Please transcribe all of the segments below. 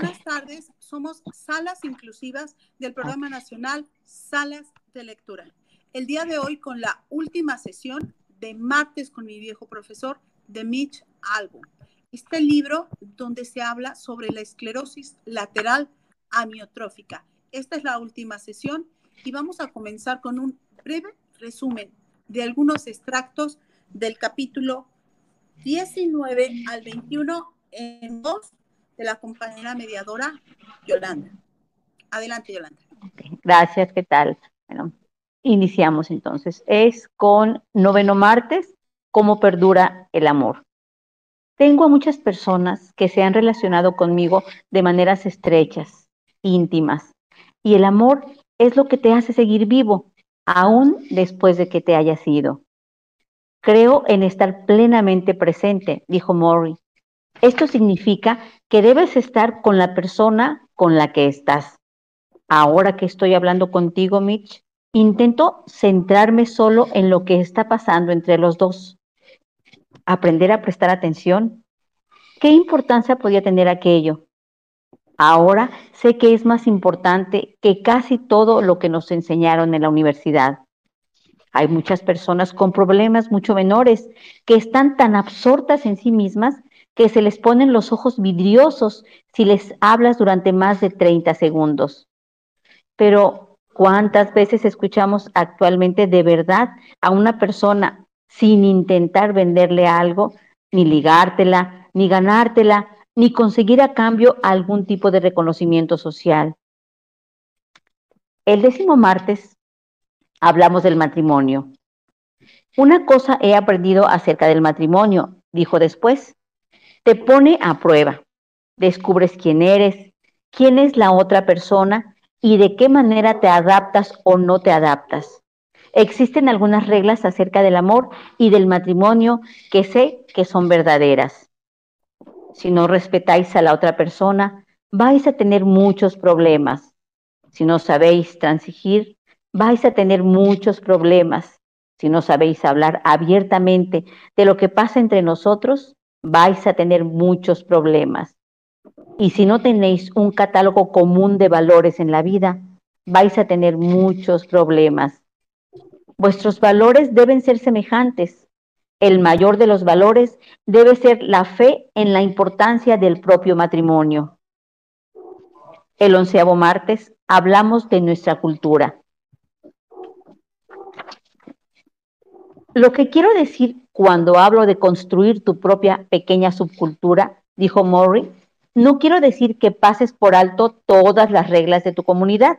buenas tardes. Somos Salas Inclusivas del Programa Nacional Salas de Lectura. El día de hoy con la última sesión de Martes con mi viejo profesor de Mitch Album. Este libro donde se habla sobre la esclerosis lateral amiotrófica. Esta es la última sesión y vamos a comenzar con un breve resumen de algunos extractos del capítulo 19 al 21 en voz de la compañera mediadora Yolanda. Adelante, Yolanda. Gracias, ¿qué tal? Bueno, iniciamos entonces. Es con noveno martes, cómo perdura el amor. Tengo a muchas personas que se han relacionado conmigo de maneras estrechas, íntimas, y el amor es lo que te hace seguir vivo, aún después de que te hayas ido. Creo en estar plenamente presente, dijo Maury. Esto significa que debes estar con la persona con la que estás. Ahora que estoy hablando contigo, Mitch, intento centrarme solo en lo que está pasando entre los dos. Aprender a prestar atención. ¿Qué importancia podía tener aquello? Ahora sé que es más importante que casi todo lo que nos enseñaron en la universidad. Hay muchas personas con problemas mucho menores que están tan absortas en sí mismas que se les ponen los ojos vidriosos si les hablas durante más de 30 segundos. Pero, ¿cuántas veces escuchamos actualmente de verdad a una persona sin intentar venderle algo, ni ligártela, ni ganártela, ni conseguir a cambio algún tipo de reconocimiento social? El décimo martes hablamos del matrimonio. Una cosa he aprendido acerca del matrimonio, dijo después. Te pone a prueba. Descubres quién eres, quién es la otra persona y de qué manera te adaptas o no te adaptas. Existen algunas reglas acerca del amor y del matrimonio que sé que son verdaderas. Si no respetáis a la otra persona, vais a tener muchos problemas. Si no sabéis transigir, vais a tener muchos problemas. Si no sabéis hablar abiertamente de lo que pasa entre nosotros, vais a tener muchos problemas. Y si no tenéis un catálogo común de valores en la vida, vais a tener muchos problemas. Vuestros valores deben ser semejantes. El mayor de los valores debe ser la fe en la importancia del propio matrimonio. El onceavo martes hablamos de nuestra cultura. Lo que quiero decir cuando hablo de construir tu propia pequeña subcultura, dijo Murray, no quiero decir que pases por alto todas las reglas de tu comunidad.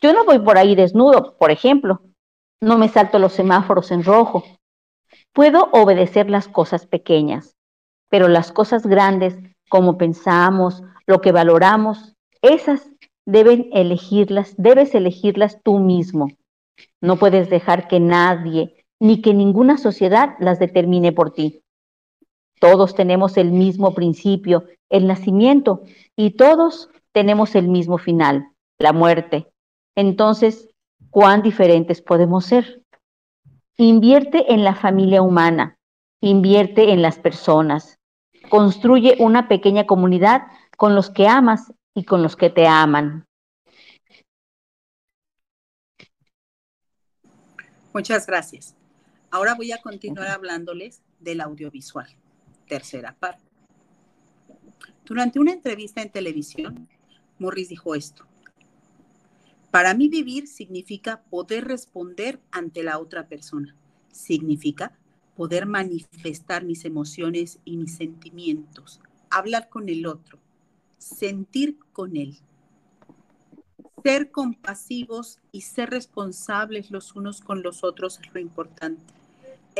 Yo no voy por ahí desnudo, por ejemplo. No me salto los semáforos en rojo. Puedo obedecer las cosas pequeñas, pero las cosas grandes, como pensamos, lo que valoramos, esas deben elegirlas, debes elegirlas tú mismo. No puedes dejar que nadie ni que ninguna sociedad las determine por ti. Todos tenemos el mismo principio, el nacimiento, y todos tenemos el mismo final, la muerte. Entonces, ¿cuán diferentes podemos ser? Invierte en la familia humana, invierte en las personas, construye una pequeña comunidad con los que amas y con los que te aman. Muchas gracias. Ahora voy a continuar hablándoles del audiovisual, tercera parte. Durante una entrevista en televisión, Morris dijo esto. Para mí vivir significa poder responder ante la otra persona. Significa poder manifestar mis emociones y mis sentimientos, hablar con el otro, sentir con él, ser compasivos y ser responsables los unos con los otros es lo importante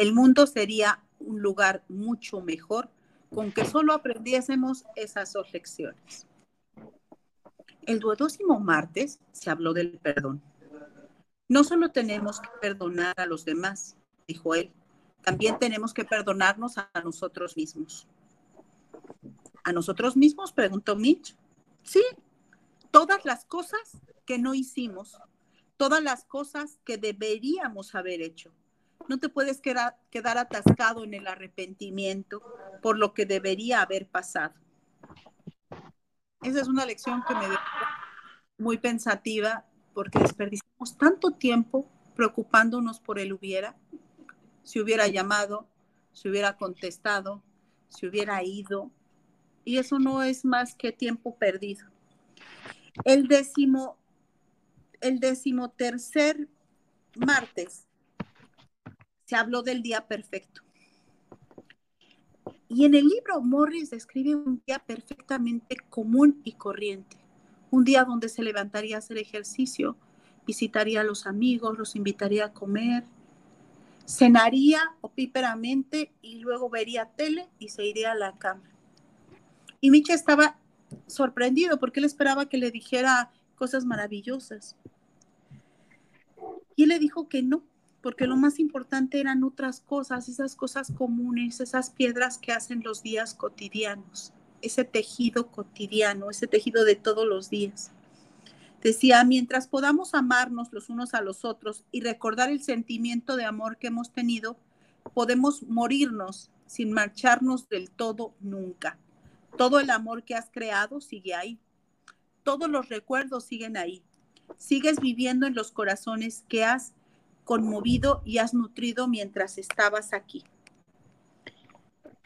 el mundo sería un lugar mucho mejor con que solo aprendiésemos esas dos lecciones. El duodécimo martes se habló del perdón. No solo tenemos que perdonar a los demás, dijo él, también tenemos que perdonarnos a nosotros mismos. ¿A nosotros mismos? preguntó Mitch. Sí, todas las cosas que no hicimos, todas las cosas que deberíamos haber hecho, no te puedes quedar, atascado en el arrepentimiento por lo que debería haber pasado. Esa es una lección que me dejó muy pensativa porque desperdiciamos tanto tiempo preocupándonos por el hubiera, si hubiera llamado, si hubiera contestado, si hubiera ido, y eso no es más que tiempo perdido. El décimo, el décimo tercer martes se habló del día perfecto. Y en el libro Morris describe un día perfectamente común y corriente. Un día donde se levantaría a hacer ejercicio, visitaría a los amigos, los invitaría a comer, cenaría opíperamente y luego vería tele y se iría a la cama. Y Micha estaba sorprendido porque él esperaba que le dijera cosas maravillosas. Y él le dijo que no, porque lo más importante eran otras cosas, esas cosas comunes, esas piedras que hacen los días cotidianos, ese tejido cotidiano, ese tejido de todos los días. Decía, mientras podamos amarnos los unos a los otros y recordar el sentimiento de amor que hemos tenido, podemos morirnos sin marcharnos del todo nunca. Todo el amor que has creado sigue ahí. Todos los recuerdos siguen ahí. Sigues viviendo en los corazones que has conmovido y has nutrido mientras estabas aquí.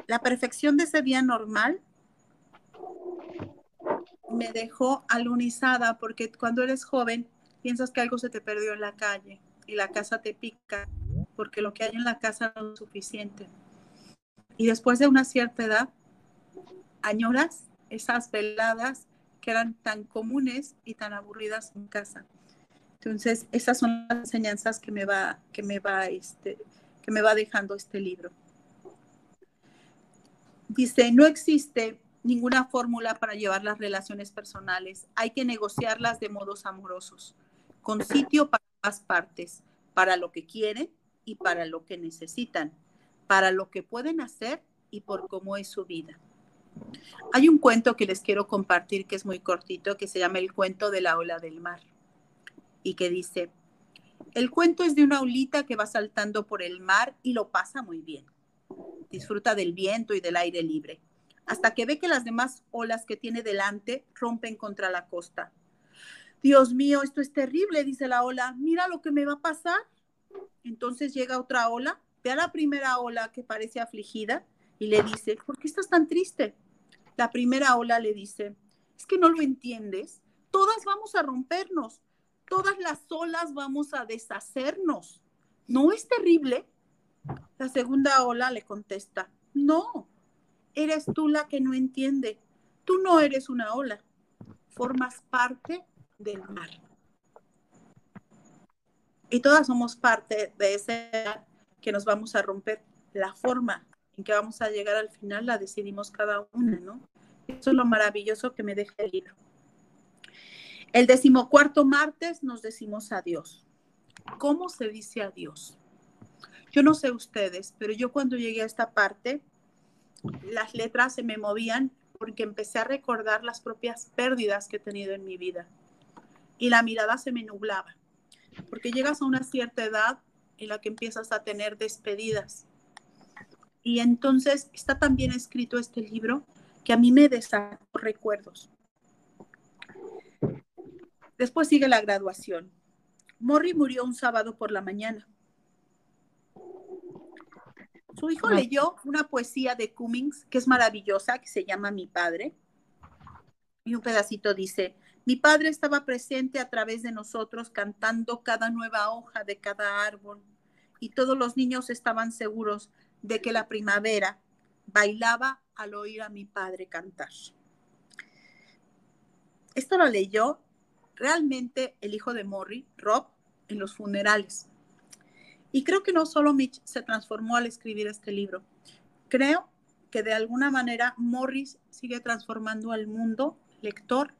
La perfección de ese día normal me dejó alunizada porque cuando eres joven piensas que algo se te perdió en la calle y la casa te pica porque lo que hay en la casa no es suficiente. Y después de una cierta edad, añoras esas veladas que eran tan comunes y tan aburridas en casa. Entonces, esas son las enseñanzas que me va, que me va, este, que me va dejando este libro. Dice, no existe ninguna fórmula para llevar las relaciones personales. Hay que negociarlas de modos amorosos, con sitio para ambas partes, para lo que quieren y para lo que necesitan, para lo que pueden hacer y por cómo es su vida. Hay un cuento que les quiero compartir que es muy cortito, que se llama El cuento de la ola del mar y que dice, el cuento es de una olita que va saltando por el mar y lo pasa muy bien. Disfruta del viento y del aire libre, hasta que ve que las demás olas que tiene delante rompen contra la costa. Dios mío, esto es terrible, dice la ola, mira lo que me va a pasar. Entonces llega otra ola, ve a la primera ola que parece afligida y le dice, ¿por qué estás tan triste? La primera ola le dice, es que no lo entiendes, todas vamos a rompernos, todas las olas vamos a deshacernos. ¿No es terrible? La segunda ola le contesta, no, eres tú la que no entiende. Tú no eres una ola, formas parte del mar. Y todas somos parte de ese que nos vamos a romper. La forma en que vamos a llegar al final la decidimos cada una, ¿no? Eso es lo maravilloso que me deja el libro. El decimocuarto martes nos decimos adiós. ¿Cómo se dice adiós? Yo no sé ustedes, pero yo cuando llegué a esta parte, las letras se me movían porque empecé a recordar las propias pérdidas que he tenido en mi vida. Y la mirada se me nublaba, porque llegas a una cierta edad en la que empiezas a tener despedidas. Y entonces está también escrito este libro que a mí me desató recuerdos. Después sigue la graduación. Morri murió un sábado por la mañana. Su hijo leyó una poesía de Cummings que es maravillosa, que se llama Mi Padre. Y un pedacito dice, mi padre estaba presente a través de nosotros cantando cada nueva hoja de cada árbol y todos los niños estaban seguros de que la primavera bailaba al oír a mi padre cantar. Esto lo leyó realmente el hijo de Morrie, Rob, en los funerales. Y creo que no solo Mitch se transformó al escribir este libro. Creo que de alguna manera Morris sigue transformando al mundo lector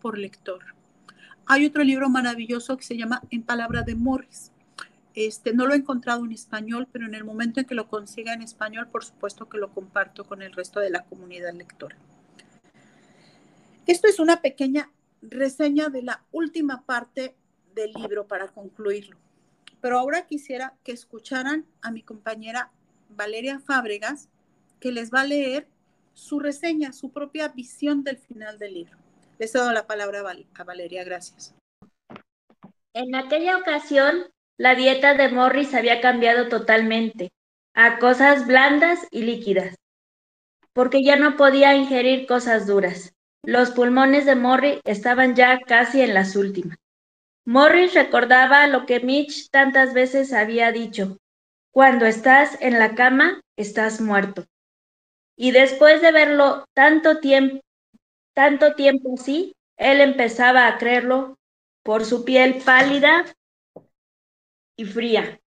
por lector. Hay otro libro maravilloso que se llama En Palabra de Morris. Este, no lo he encontrado en español, pero en el momento en que lo consiga en español, por supuesto que lo comparto con el resto de la comunidad lectora. Esto es una pequeña reseña de la última parte del libro para concluirlo. Pero ahora quisiera que escucharan a mi compañera Valeria Fábregas, que les va a leer su reseña, su propia visión del final del libro. Le cedo la palabra a Valeria, gracias. En aquella ocasión, la dieta de Morris había cambiado totalmente a cosas blandas y líquidas, porque ya no podía ingerir cosas duras. Los pulmones de Morris estaban ya casi en las últimas. Morris recordaba lo que Mitch tantas veces había dicho, cuando estás en la cama, estás muerto. Y después de verlo tanto tiempo, así, él empezaba a creerlo por su piel pálida y fría.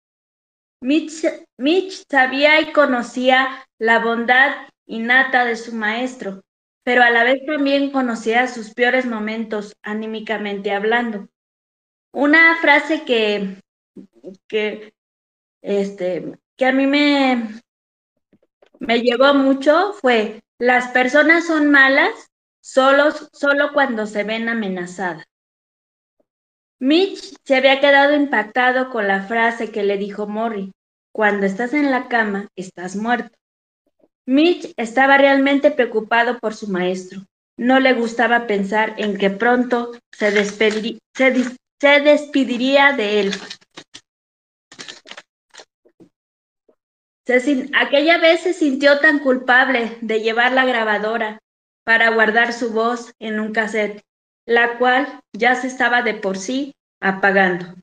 Mitch sabía y conocía la bondad innata de su maestro, pero a la vez también conocía sus peores momentos anímicamente hablando. Una frase que, que, este, que a mí me, me mucho fue, las personas son malas solo, solo cuando se ven amenazadas. Mitch se había quedado impactado con la frase que le dijo Morrie, cuando estás en la cama, estás muerto. Mitch estaba realmente preocupado por su maestro. No le gustaba pensar en que pronto se, se despediría de él. aquella vez se sintió tan culpable de llevar la grabadora para guardar su voz en un cassette, la cual ya se estaba de por sí apagando.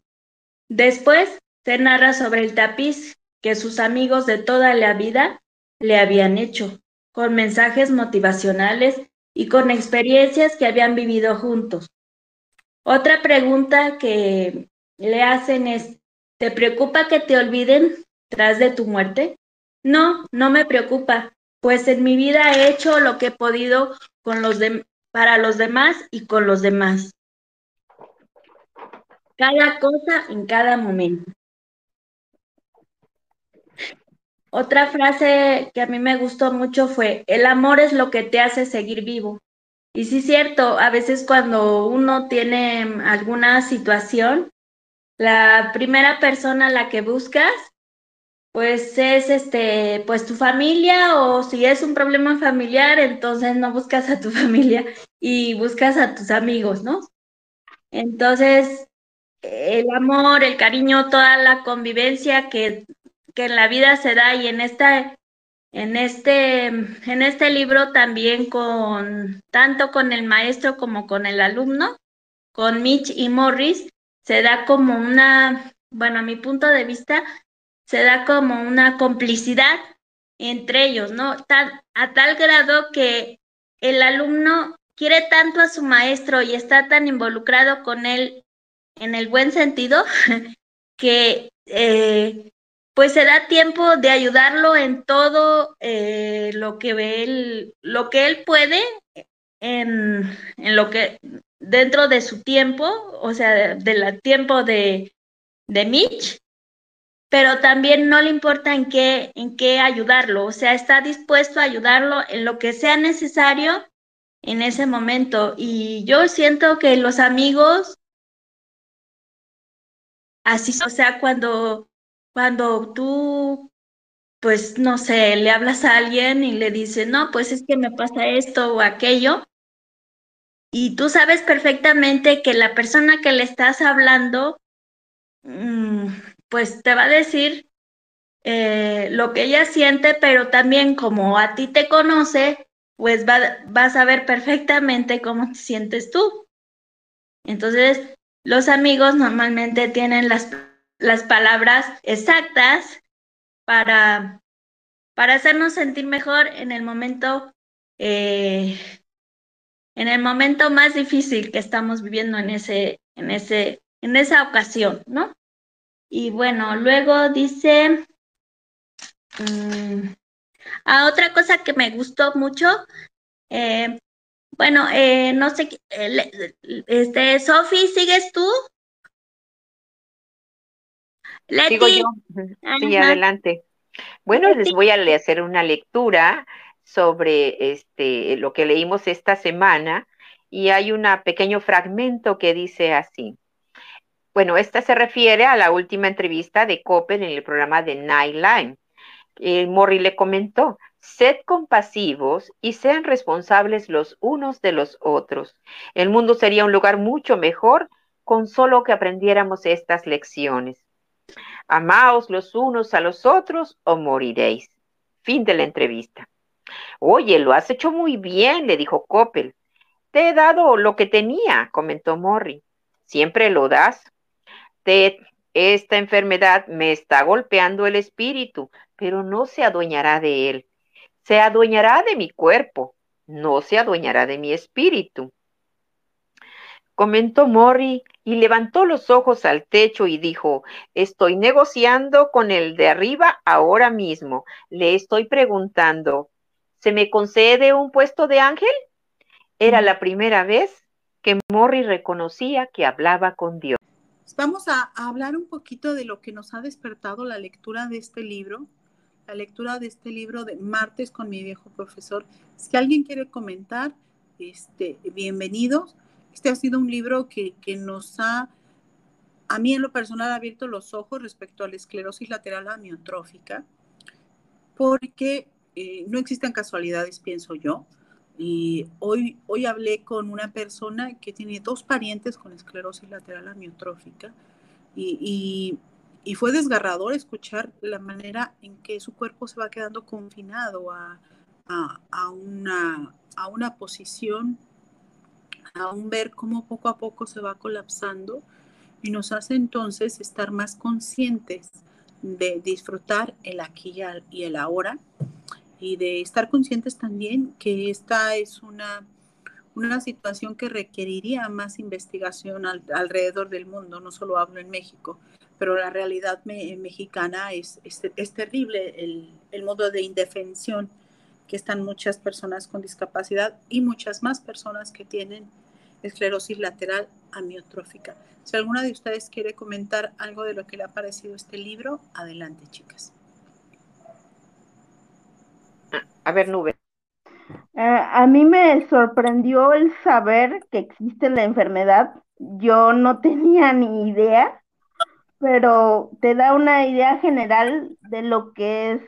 Después se narra sobre el tapiz que sus amigos de toda la vida le habían hecho, con mensajes motivacionales y con experiencias que habían vivido juntos. Otra pregunta que le hacen es, ¿te preocupa que te olviden tras de tu muerte? No, no me preocupa, pues en mi vida he hecho lo que he podido con los para los demás y con los demás. Cada cosa en cada momento. Otra frase que a mí me gustó mucho fue, el amor es lo que te hace seguir vivo. Y sí es cierto, a veces cuando uno tiene alguna situación, la primera persona a la que buscas pues es este, pues tu familia o si es un problema familiar, entonces no buscas a tu familia y buscas a tus amigos, ¿no? Entonces, el amor, el cariño, toda la convivencia que, que en la vida se da y en esta en este en este libro también con tanto con el maestro como con el alumno, con Mitch y Morris, se da como una, bueno, a mi punto de vista, se da como una complicidad entre ellos, ¿no? a tal grado que el alumno quiere tanto a su maestro y está tan involucrado con él en el buen sentido que eh, pues se da tiempo de ayudarlo en todo eh, lo que él, lo que él puede en, en, lo que dentro de su tiempo, o sea, del tiempo de, de Mitch, pero también no le importa en qué, en qué ayudarlo, o sea, está dispuesto a ayudarlo en lo que sea necesario en ese momento. Y yo siento que los amigos, así, o sea, cuando, cuando tú, pues, no sé, le hablas a alguien y le dices, no, pues es que me pasa esto o aquello, y tú sabes perfectamente que la persona que le estás hablando, mm, pues te va a decir eh, lo que ella siente, pero también como a ti te conoce, pues va, va a saber perfectamente cómo te sientes tú. Entonces, los amigos normalmente tienen las, las palabras exactas para, para hacernos sentir mejor en el momento, eh, en el momento más difícil que estamos viviendo en ese, en ese, en esa ocasión, ¿no? Y bueno, luego dice, mm, a otra cosa que me gustó mucho, eh, bueno, eh, no sé, este, Sofi, ¿sigues tú? Sigo yo. Sí, adelante. Bueno, les voy a hacer una lectura sobre este, lo que leímos esta semana y hay un pequeño fragmento que dice así. Bueno, esta se refiere a la última entrevista de Coppel en el programa de Nightline. Eh, Morri le comentó, Sed compasivos y sean responsables los unos de los otros. El mundo sería un lugar mucho mejor con solo que aprendiéramos estas lecciones. Amaos los unos a los otros o moriréis. Fin de la entrevista. Oye, lo has hecho muy bien, le dijo Coppel. Te he dado lo que tenía, comentó Morri. Siempre lo das. Ted, esta enfermedad me está golpeando el espíritu, pero no se adueñará de él. Se adueñará de mi cuerpo, no se adueñará de mi espíritu. Comentó Morri y levantó los ojos al techo y dijo, estoy negociando con el de arriba ahora mismo. Le estoy preguntando, ¿se me concede un puesto de ángel? Era la primera vez que Morri reconocía que hablaba con Dios. Vamos a, hablar un poquito de lo que nos ha despertado la lectura de este libro, la lectura de este libro de Martes con mi viejo profesor. Si alguien quiere comentar, este, bienvenidos. Este ha sido un libro que, nos ha, a mí en lo personal, abierto los ojos respecto a la esclerosis lateral amiotrófica, porque eh, no existen casualidades, pienso yo. Y hoy, hoy hablé con una persona que tiene dos parientes con esclerosis lateral amiotrófica y, fue desgarrador escuchar la manera en que su cuerpo se va quedando confinado a, una, a una posición, a un ver cómo poco a poco se va colapsando y nos hace entonces estar más conscientes de disfrutar el aquí y el ahora y de estar conscientes también que esta es una, una situación que requeriría más investigación alrededor del mundo, no solo hablo en México, pero la realidad mexicana es, es, terrible, el, el, modo de indefensión que están muchas personas con discapacidad y muchas más personas que tienen esclerosis lateral amiotrófica. Si alguna de ustedes quiere comentar algo de lo que le ha parecido este libro, adelante, chicas. A ver, Nube. Eh, a mí me sorprendió el saber que existe la enfermedad. Yo no tenía ni idea, pero te da una idea general de lo que es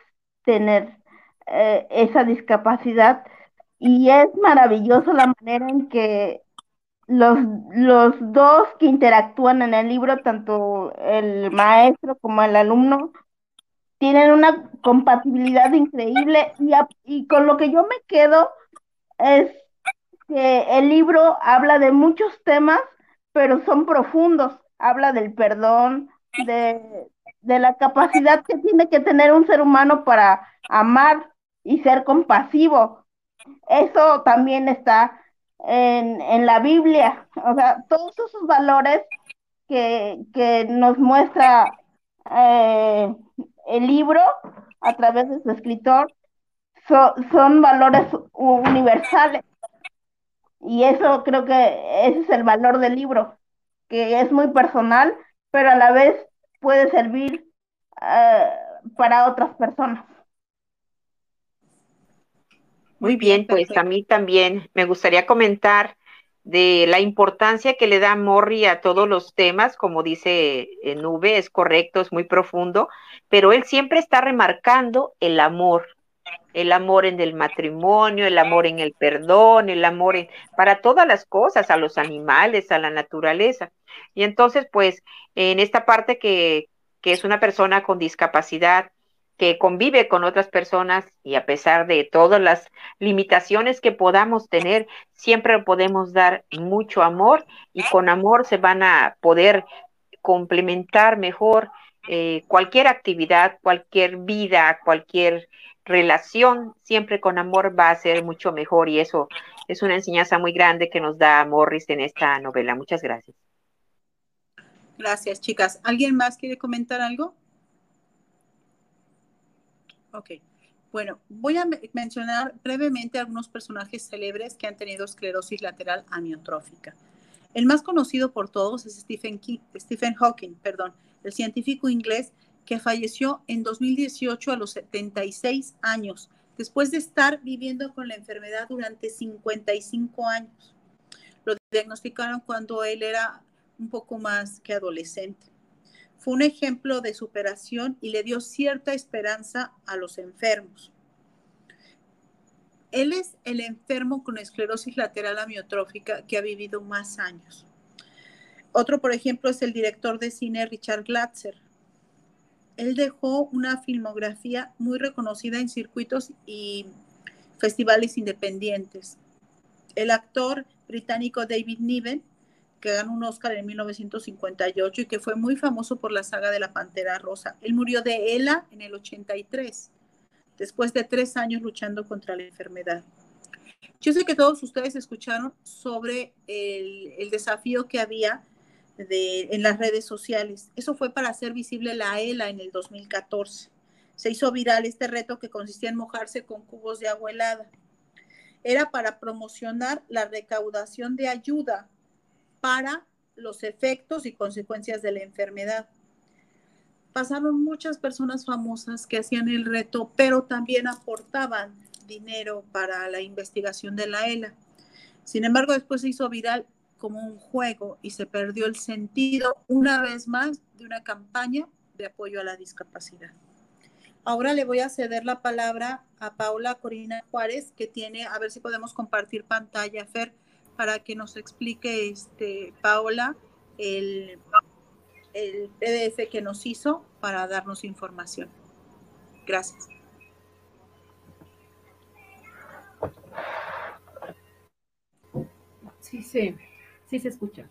tener eh, esa discapacidad y es maravilloso la manera en que los, los dos que interactúan en el libro, tanto el maestro como el alumno, tienen una compatibilidad increíble y, y con lo que yo me quedo es que el libro habla de muchos temas, pero son profundos. Habla del perdón, de, de la capacidad que tiene que tener un ser humano para amar y ser compasivo. Eso también está en, en la Biblia. O sea, todos esos valores que, que nos muestra eh, el libro, a través de su escritor, son valores universales. Y eso creo que ese es el valor del libro, que es muy personal, pero a la vez puede servir eh, para otras personas. Muy bien, pues a mí también me gustaría comentar de la importancia que le da Morri a todos los temas, como dice eh, Nube, es correcto, es muy profundo, pero él siempre está remarcando el amor, el amor en el matrimonio, el amor en el perdón, el amor en, para todas las cosas, a los animales, a la naturaleza. Y entonces, pues, en esta parte que, que es una persona con discapacidad, que convive con otras personas y a pesar de todas las limitaciones que podamos tener, siempre podemos dar mucho amor y con amor se van a poder complementar mejor eh, cualquier actividad, cualquier vida, cualquier relación, siempre con amor va a ser mucho mejor y eso es una enseñanza muy grande que nos da Morris en esta novela. Muchas gracias. Gracias, chicas. ¿Alguien más quiere comentar algo? Ok. Bueno, voy a mencionar brevemente algunos personajes célebres que han tenido esclerosis lateral amiotrófica. El más conocido por todos es Stephen, Stephen Hawking, perdón, el científico inglés que falleció en 2018 a los 76 años, después de estar viviendo con la enfermedad durante 55 años. Lo diagnosticaron cuando él era un poco más que adolescente fue un ejemplo de superación y le dio cierta esperanza a los enfermos. Él es el enfermo con esclerosis lateral amiotrófica que ha vivido más años. Otro, por ejemplo, es el director de cine Richard Glatzer. Él dejó una filmografía muy reconocida en circuitos y festivales independientes. El actor británico David Niven, que ganó un Oscar en 1958 y que fue muy famoso por la saga de la Pantera Rosa. Él murió de ELA en el 83 después de tres años luchando contra la enfermedad. Yo sé que todos ustedes escucharon sobre el, desafío que había en las redes sociales. Eso fue para hacer visible la ELA en el 2014. Se hizo viral este reto que consistía en mojarse con cubos de agua helada. Era para promocionar la recaudación de ayuda para los efectos y consecuencias de la enfermedad pasaron muchas personas famosas que hacían el reto, pero también aportaban dinero para la investigación de la ELA. Sin embargo, después se hizo viral como un juego y se perdió el sentido una vez más de una campaña de apoyo a la discapacidad. Ahora le voy a ceder la palabra a Paula Corina Juárez, que tiene, a ver si podemos compartir pantalla, Fer, para que nos explique, este, Paula, el el PDF que nos hizo para darnos información. Gracias. Sí, sí, sí se escucha.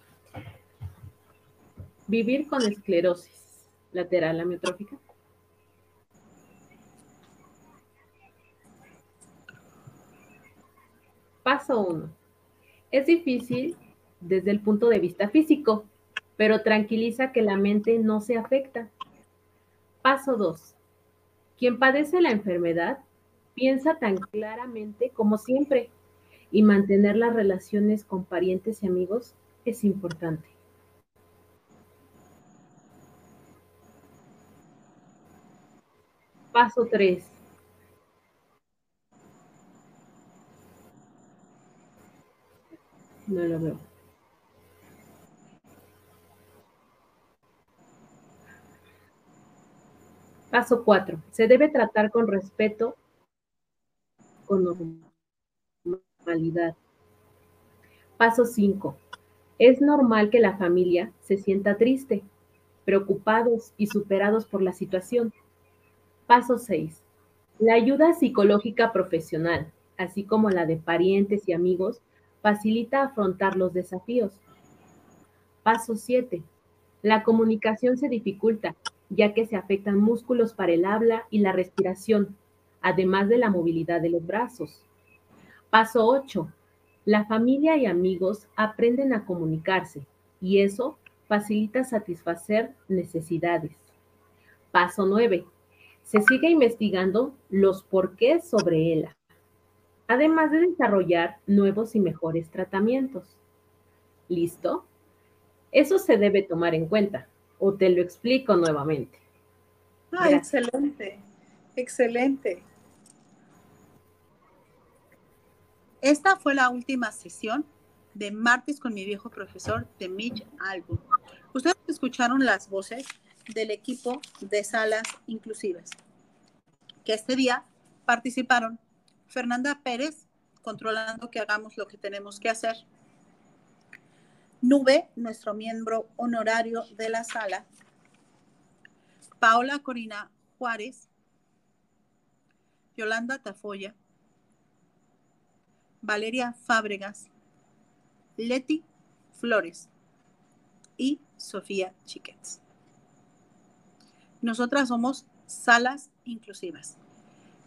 Vivir con esclerosis lateral amiotrófica. Paso 1. Es difícil desde el punto de vista físico, pero tranquiliza que la mente no se afecta. Paso 2. Quien padece la enfermedad piensa tan claramente como siempre y mantener las relaciones con parientes y amigos es importante. Paso 3. No lo veo. Paso 4. Se debe tratar con respeto, con normalidad. Paso 5. Es normal que la familia se sienta triste, preocupados y superados por la situación. Paso 6. La ayuda psicológica profesional, así como la de parientes y amigos, facilita afrontar los desafíos. Paso 7. La comunicación se dificulta ya que se afectan músculos para el habla y la respiración, además de la movilidad de los brazos. Paso 8. La familia y amigos aprenden a comunicarse y eso facilita satisfacer necesidades. Paso 9. Se sigue investigando los porqués sobre ELA, además de desarrollar nuevos y mejores tratamientos. ¿Listo? Eso se debe tomar en cuenta o te lo explico nuevamente. Ah, excelente, excelente. Esta fue la última sesión de martes con mi viejo profesor de Mitch Album. Ustedes escucharon las voces del equipo de salas inclusivas, que este día participaron Fernanda Pérez, controlando que hagamos lo que tenemos que hacer, Nube, nuestro miembro honorario de la sala, Paola Corina Juárez, Yolanda Tafoya, Valeria Fábregas, Leti Flores. Y Sofía Chiquets. Nosotras somos salas inclusivas,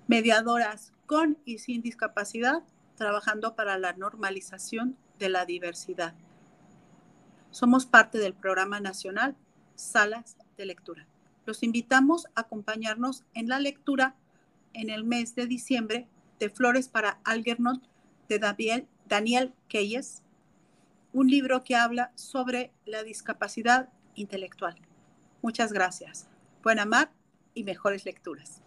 mediadoras con y sin discapacidad, trabajando para la normalización de la diversidad somos parte del programa nacional Salas de Lectura. Los invitamos a acompañarnos en la lectura en el mes de diciembre de Flores para Algernon de Daniel, Keyes, un libro que habla sobre la discapacidad intelectual. Muchas gracias. Buena mar y mejores lecturas.